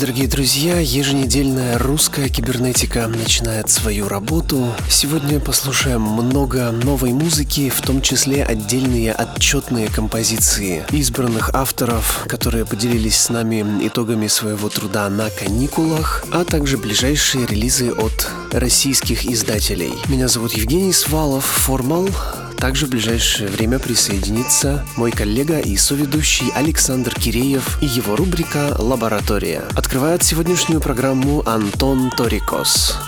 Дорогие друзья. Еженедельная русская кибернетика начинает свою работу. Сегодня послушаем много новой музыки, в том числе отдельные отчетные композиции избранных авторов, которые поделились с нами итогами своего труда на каникулах, а также ближайшие релизы от российских издателей. Меня зовут Евгений Свалов, Формал. Также в ближайшее время присоединится мой коллега и соведущий Александр Киреев и его рубрика «Лаборатория». Открывает сегодняшнюю программу Антон Торикос.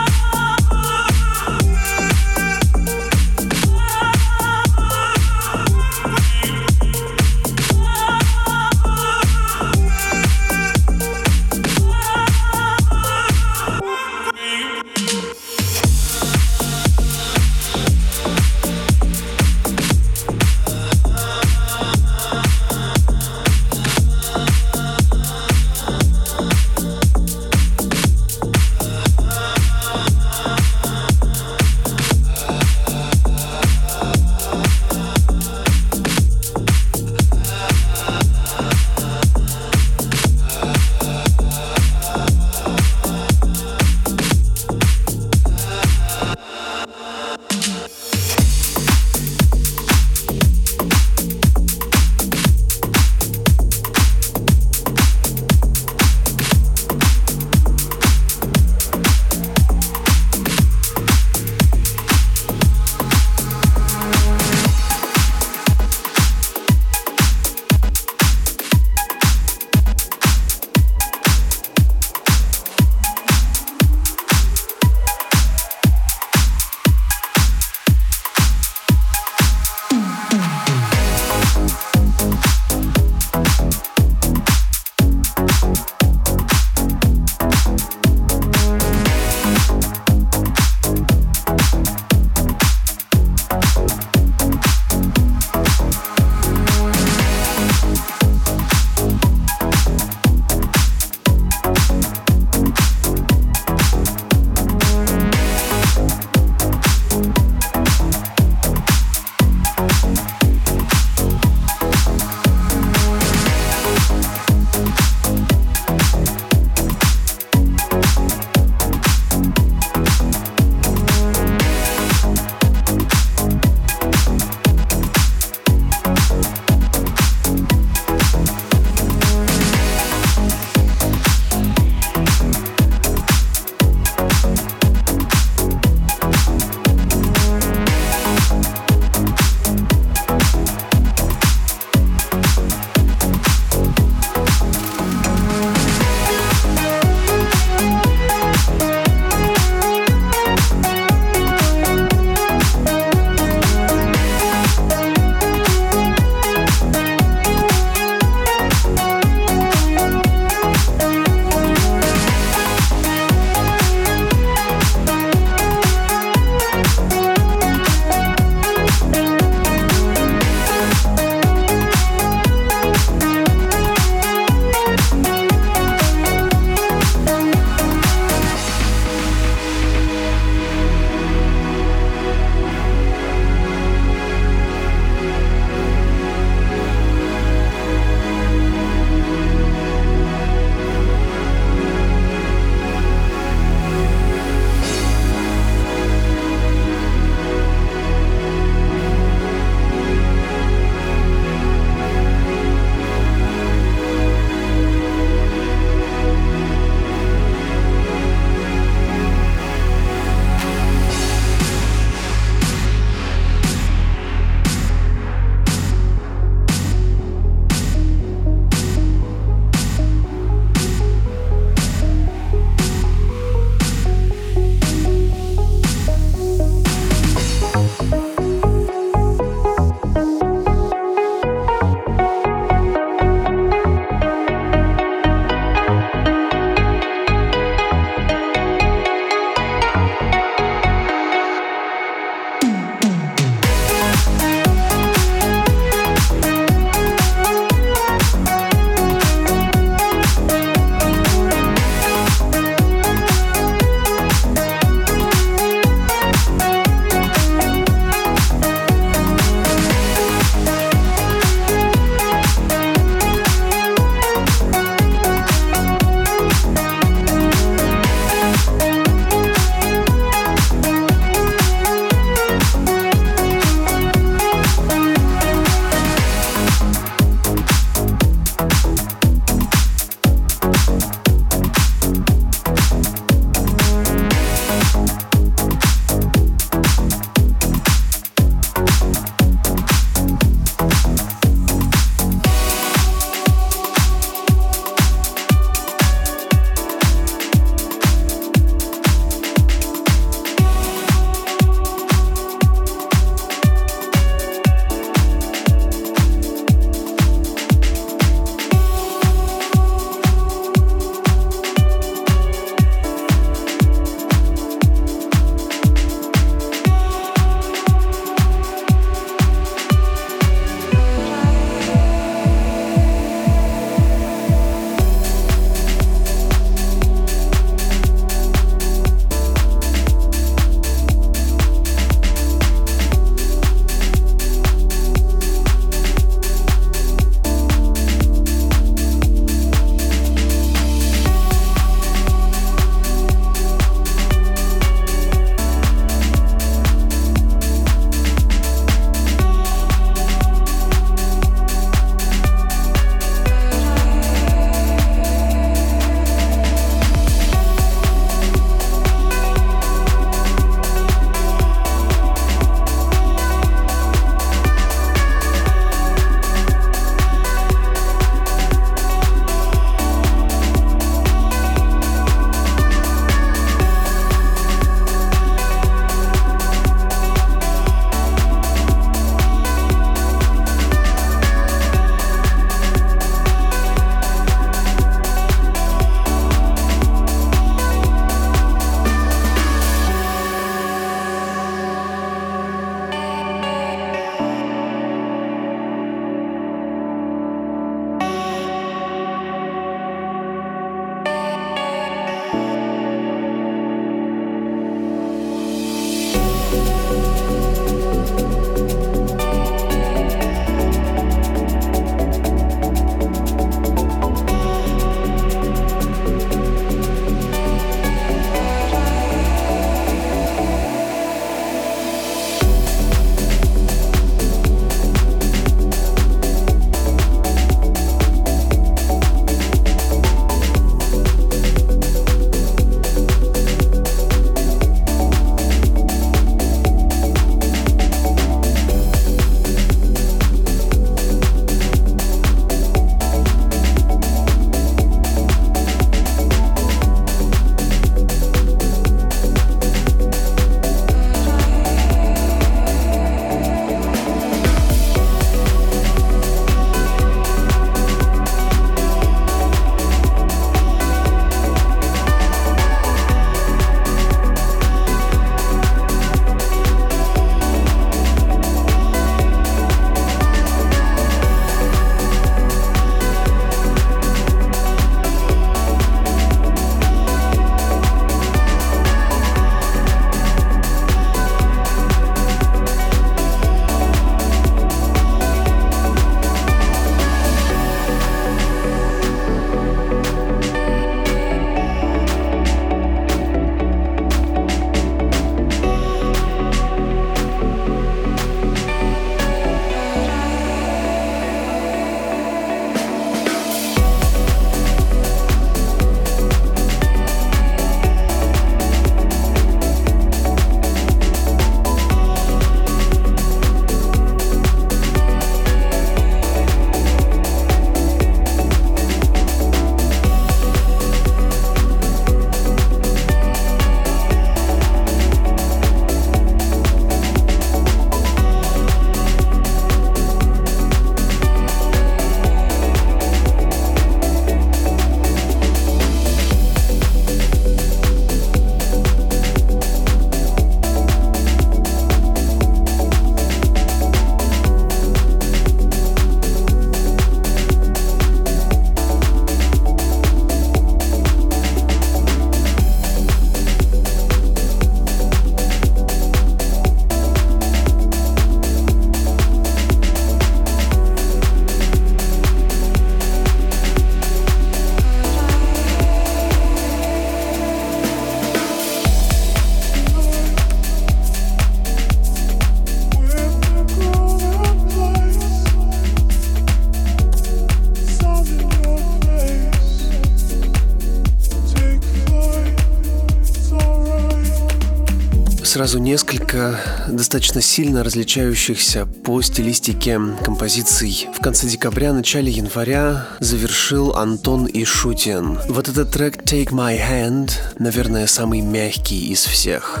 Сразу несколько достаточно сильно различающихся по стилистике композиций. В конце декабря, начале января завершил Антон и Шутин. Вот этот трек «Take My Hand», наверное, самый мягкий из всех.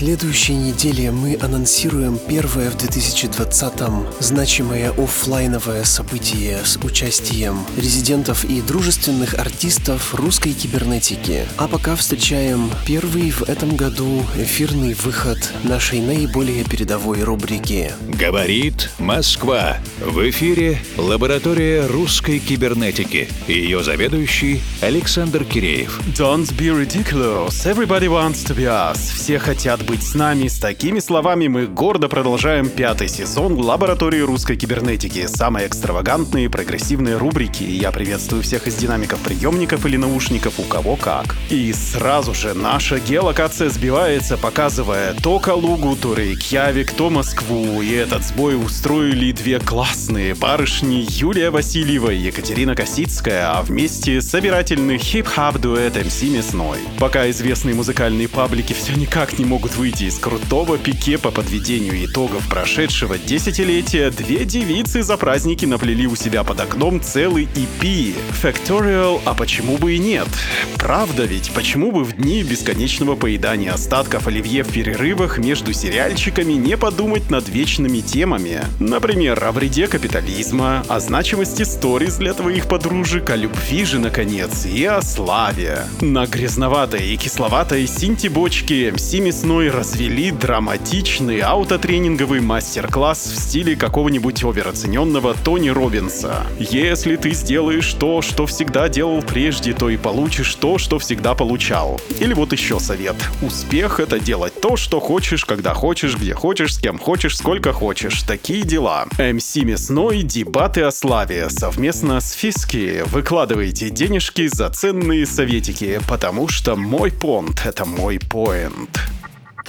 Следующей неделе мы анонсируем первое в 2020-м значимое офлайновое событие с участием резидентов и дружественных артистов русской кибернетики. А пока встречаем первый в этом году эфирный выход нашей наиболее передовой рубрики. Говорит Москва. В эфире лаборатория русской кибернетики. Ее заведующий Александр Киреев. Don't be ridiculous. Everybody wants to be us. Все хотят быть с нами. С такими словами мы гордо продолжаем пятый сезон лаборатории русской кибернетики. Самые экстравагантные и прогрессивные рубрики. Я приветствую всех из динамиков приемников или наушников, у кого как. И сразу же наша геолокация сбивается, показывая то Калугу, то Рейкьявик, то Москву. И этот сбой устроили две классные барышни Юлия Васильева и Екатерина Косицкая, а вместе собирательный хип-хап дуэт МС Мясной. Пока известные музыкальные паблики все никак не могут выйти из крутого пике по подведению итогов прошедшего десятилетия, две девицы за праздники наплели у себя под окном целый EP. Factorial, а почему бы и нет? Правда ведь, почему бы в дни бесконечного поедания остатков оливье в перерывах между сериальчиками не подумать над вечными темами? Например, о вреде капитализма, о значимости сториз для твоих подружек, о любви же, наконец, и о славе. На грязноватой и кисловатой синти-бочке МС Мясной развели драматичный аутотренинговый мастер-класс в стиле какого-нибудь овероцененного Тони Робинса. Если ты сделаешь то, что всегда делал прежде, то и получишь то, что всегда получал. Или вот еще совет. Успех — это делать то, что хочешь, когда хочешь, где хочешь, с кем хочешь, сколько хочешь. Такие дела. МС Мясной, дебаты о славе. Совместно с Фиски. Выкладывайте денежки за ценные советики, потому что мой понт — это мой поинт.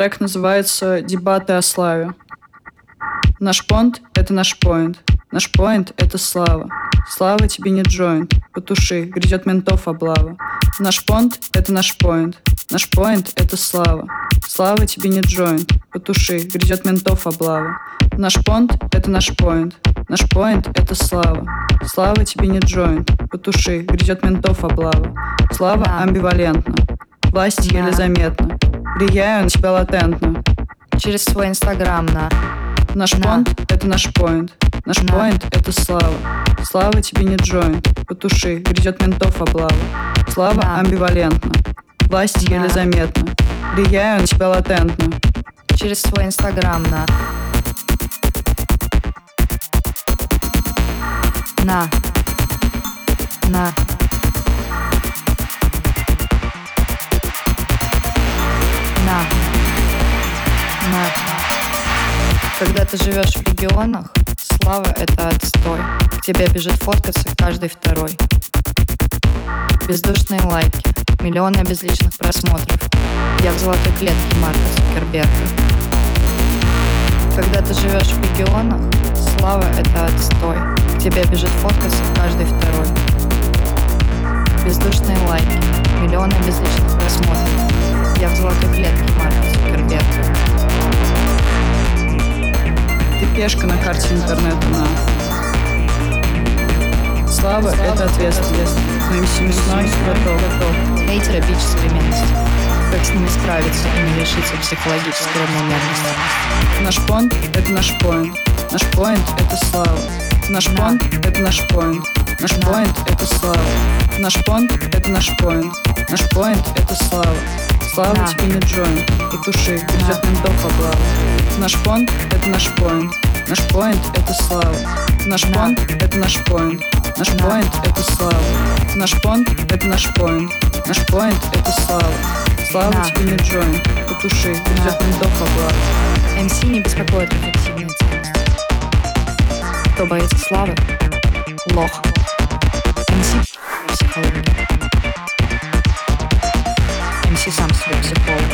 Так называются дебаты о славе. Наш понт — это наш поинт. Наш поинт — это слава. Слава тебе не джойнт. Потуши, грязет ментов облава. Наш понт — это наш поинт. Наш поинт — это слава. Слава тебе не джойнт. Потуши, грязет ментов облава. Наш понт — это наш поинт. Наш поинт — это слава. Слава тебе не джойнт. Потуши, грязет ментов облава. Слава амбивалентна. Власть еле заметна. Влияю на тебя латентно. через свой инстаграм на Наш Да. понт — это наш поинт. Наш Да. поинт — это слава. Слава тебе не джойнт. Потуши, грязет ментов облава. Слава Да. амбивалентна. Власть Да. еле заметна. Влияю на тебя латентно. через свой инстаграм на на на на когда ты живешь в регионах слава это отстой к тебе бежит фоткаться каждый второй бездушные лайки миллионы безличных просмотров я в золотой клетке Марка Цукерберга когда ты живешь в регионах, слава — это отстой. К тебе бежит фоткаться каждый второй. Бездушные лайки, миллионы безличных просмотров. Я в золотой клетке Марка Цукерберга. Ты пешка на карте интернета на. Слава — это ответственность. Твоим семисной готов. Хейтеры — бич современности. Как с ними справиться и не лишиться психологической равномерности? Наш понт — это наш поинт. Наш поинт — это слава. Наш Да. понт — это наш поинт. Наш Да. поинт — это слава. Наш понт — это наш поинт. Наш поинт — это слава. Слава Да. тебе не джойнт. Потуши, грязет ментов облава. Наш понт — это наш поинт. Наш поинт — это слава. Наш Да. понт — это наш поинт. Наш Да. поинт — это слава. Наш понт — это наш поинт. Наш поинт — это слава. Слава Да. тебе не джойнт. Потуши, грязет ментов облава. МС не беспокоит рефлексивные ценности. Кто боится славы? Лох. merciful.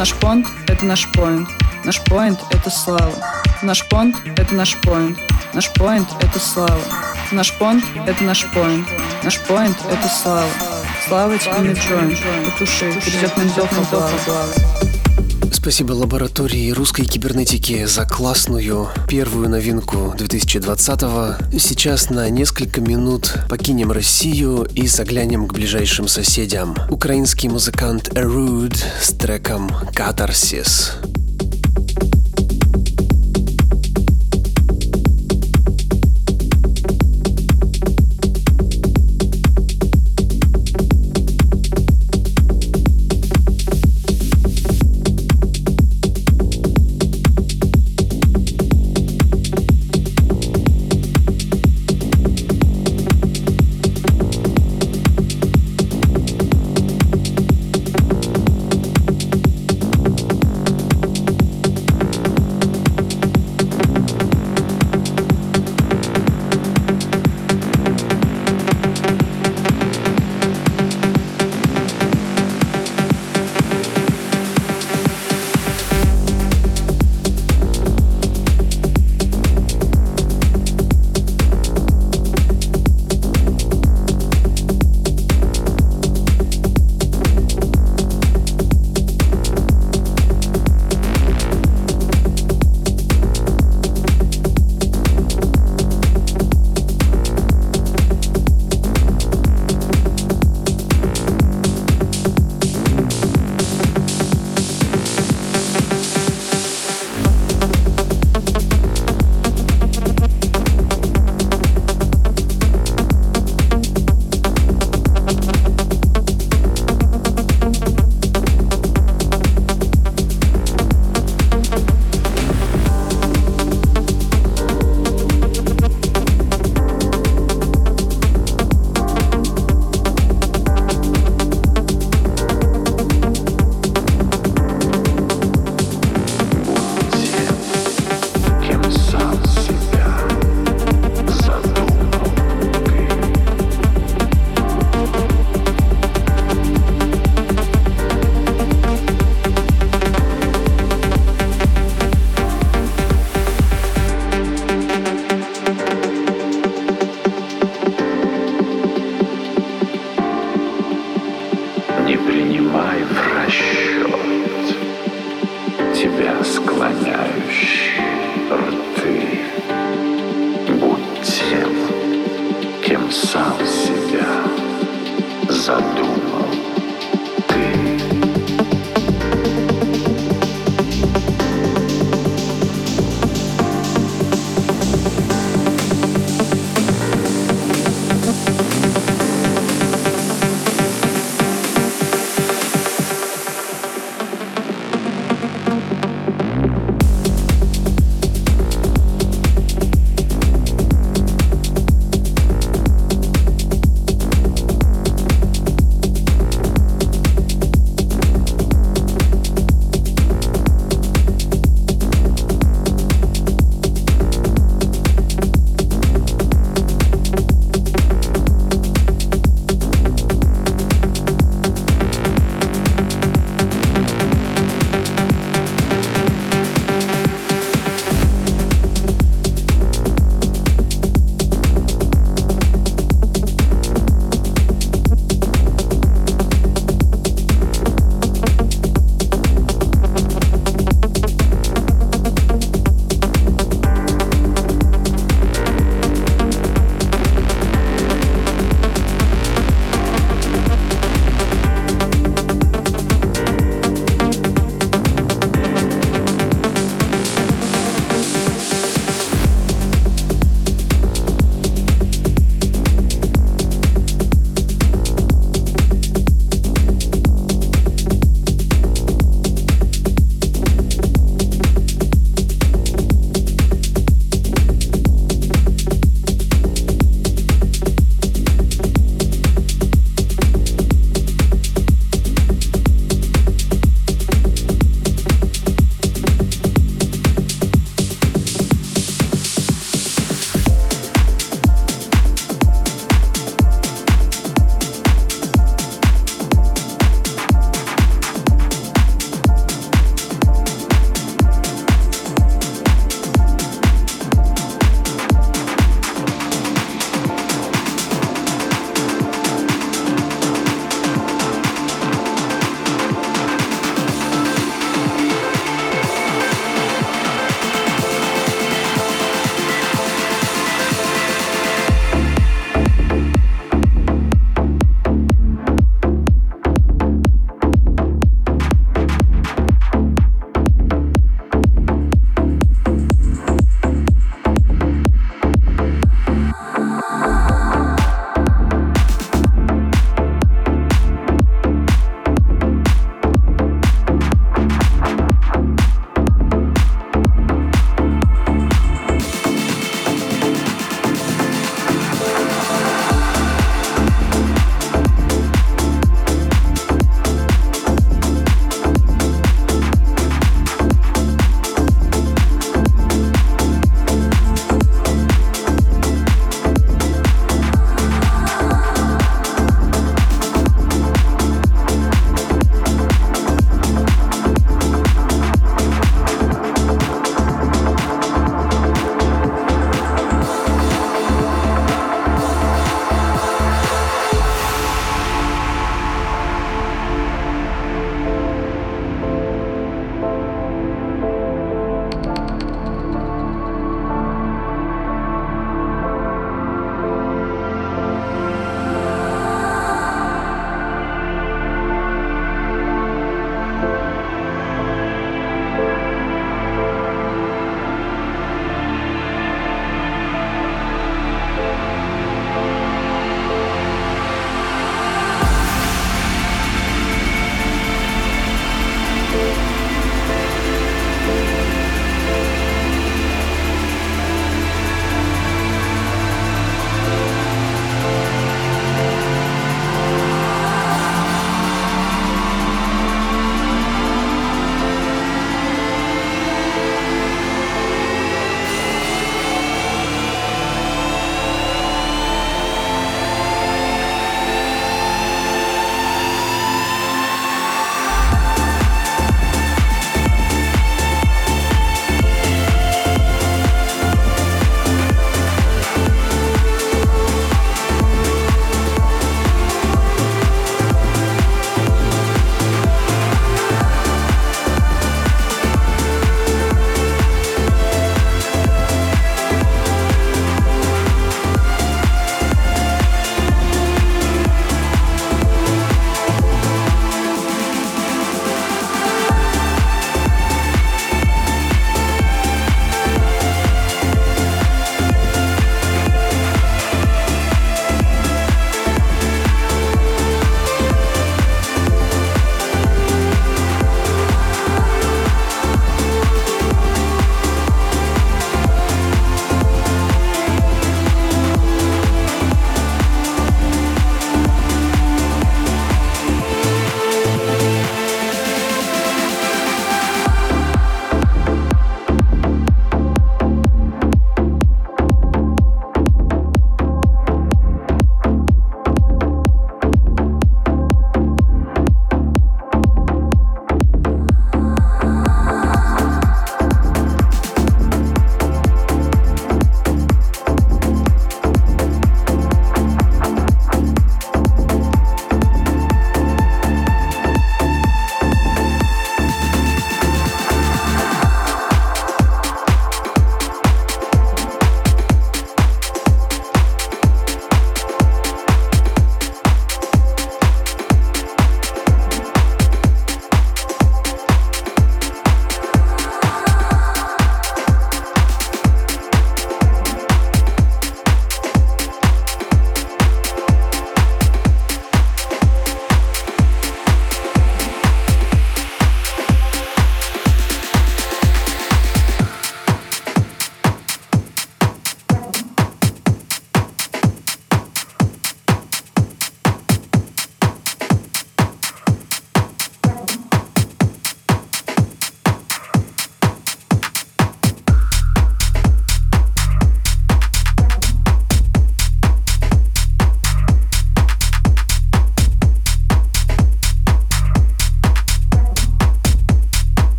Наш понт, это наш поинт. Наш поинт — это слава. Наш понт — это наш поинт. Наш поинт — это слава. Наш понт — это наш поинт. Наш поинт — это слава. Слава тебе не джойн. Потуши, грязет ментов облава. Спасибо лаборатории русской кибернетики за классную первую новинку 2020-го. Сейчас на несколько минут покинем Россию и заглянем к ближайшим соседям. Украинский музыкант Erude с треком «Катарсис».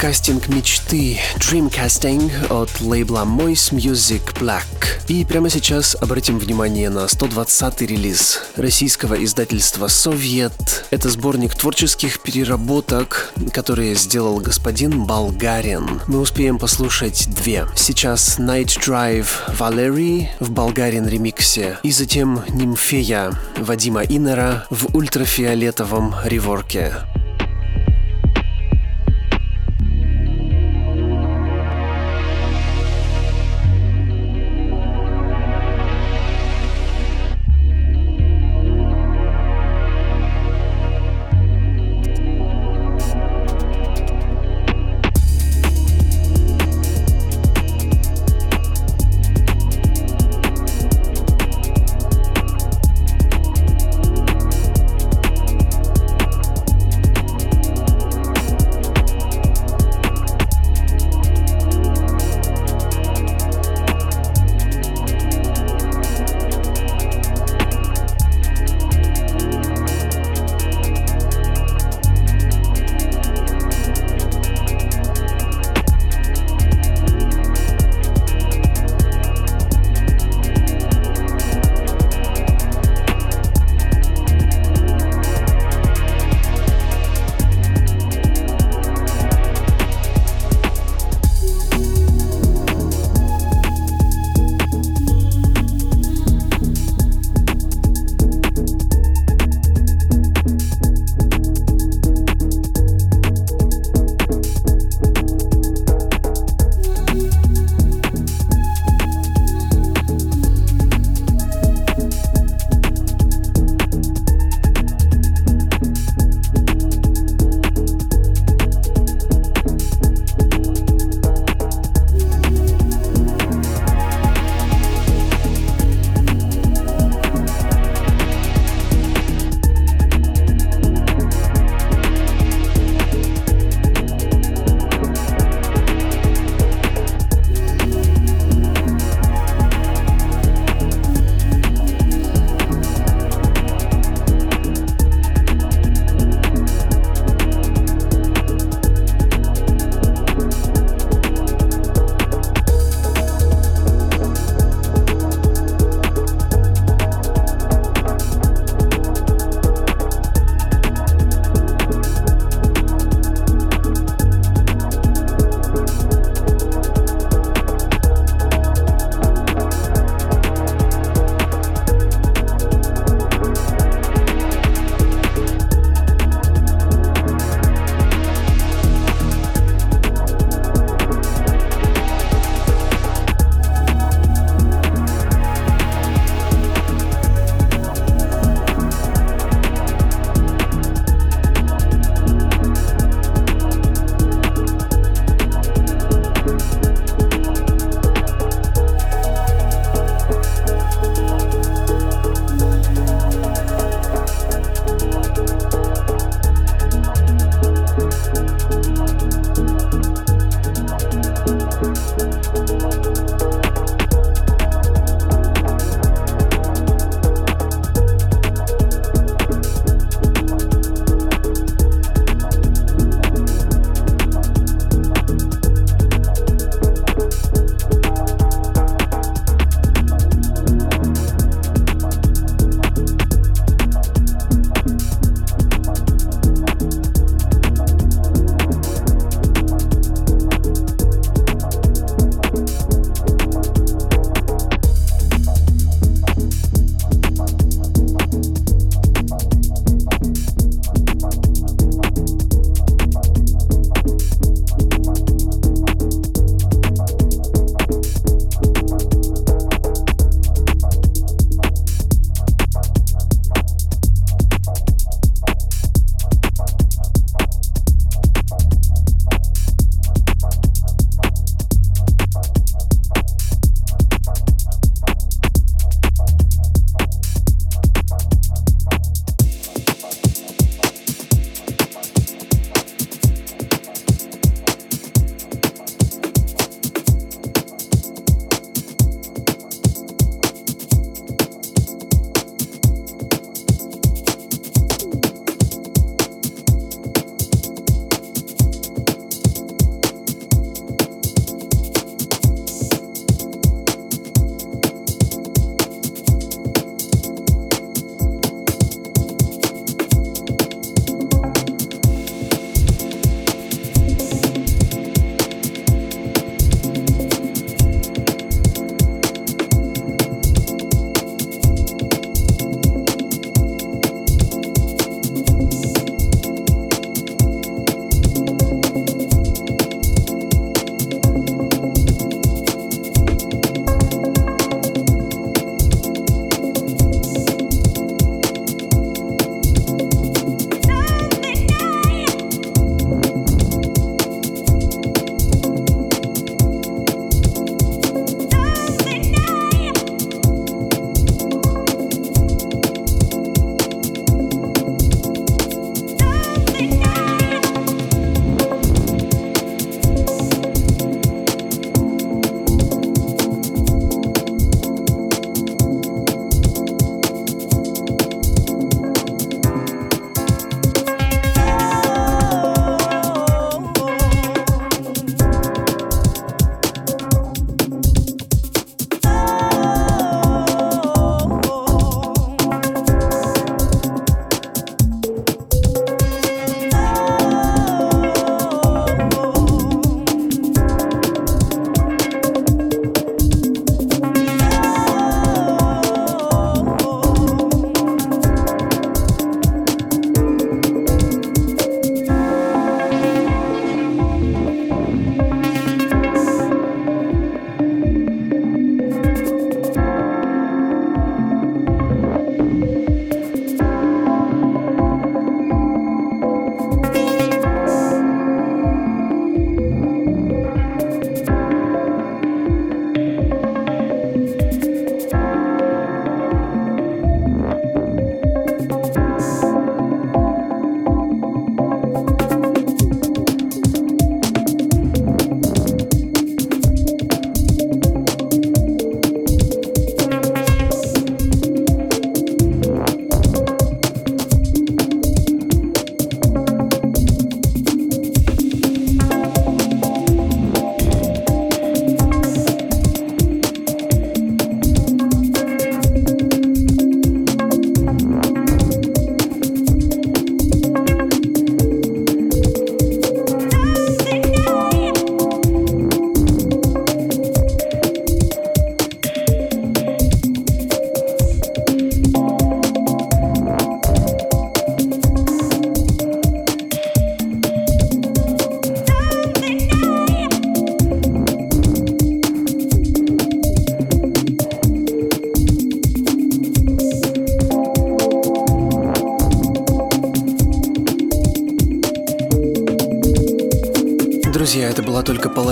Кастинг мечты Dreamcasting от лейбла Moist Music Black. И прямо сейчас обратим внимание на 120-й релиз российского издательства «Совет». Это сборник творческих переработок, которые сделал господин Болгарин. Мы успеем послушать две. Сейчас Night Drive Valerie в Болгарин ремиксе и затем Нимфея Вадима Инера в ультрафиолетовом реворке.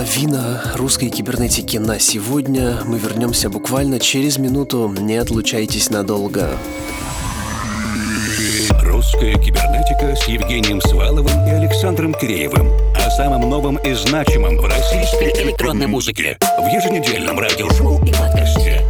Половина русской кибернетики на сегодня. Мы вернемся буквально через минуту. Не отлучайтесь надолго. Русская кибернетика с Евгением Сваловым и Александром Киреевым. О самом новом и значимом в российской электронной музыке. В еженедельном радиошоу и подкасте.